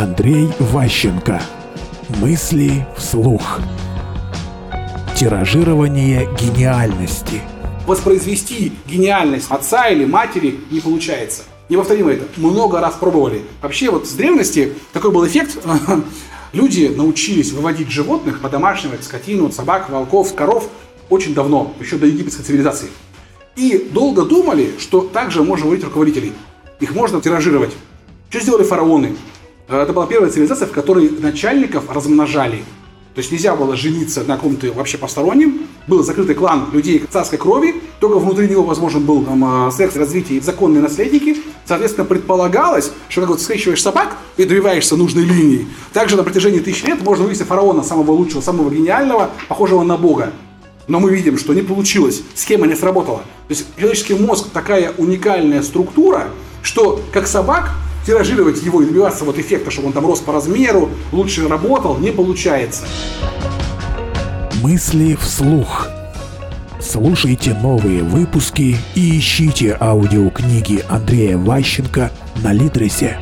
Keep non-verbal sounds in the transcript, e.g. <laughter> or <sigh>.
Андрей Ващенко. Мысли вслух. Тиражирование гениальности. Воспроизвести гениальность отца или матери не получается. Неповторимо это. Много раз пробовали. Вообще вот с древности такой был эффект. <laughs> Люди научились выводить животных, подомашнивать скотину, собак, волков, коров очень давно, еще до египетской цивилизации. И долго думали, что также можно выводить руководителей. Их можно тиражировать. Что сделали фараоны? Э, это была первая цивилизация, в которой начальников размножали. То есть нельзя было жениться на ком-то вообще посторонним. Был закрытый клан людей царской крови. Только внутри него возможен был там, э, секс, развитие законные наследники. Соответственно, предполагалось, что как вот скрещиваешь собак и добиваешься нужной линии, также на протяжении тысяч лет можно вывести фараона самого лучшего, самого гениального, похожего на бога. Но мы видим, что не получилось, схема не сработала. То есть человеческий мозг такая уникальная структура, что как собак тиражировать его и добиваться вот эффекта, чтобы он там рос по размеру, лучше работал, не получается. Мысли вслух. Слушайте новые выпуски и ищите аудиокниги Андрея Ващенко на Литресе.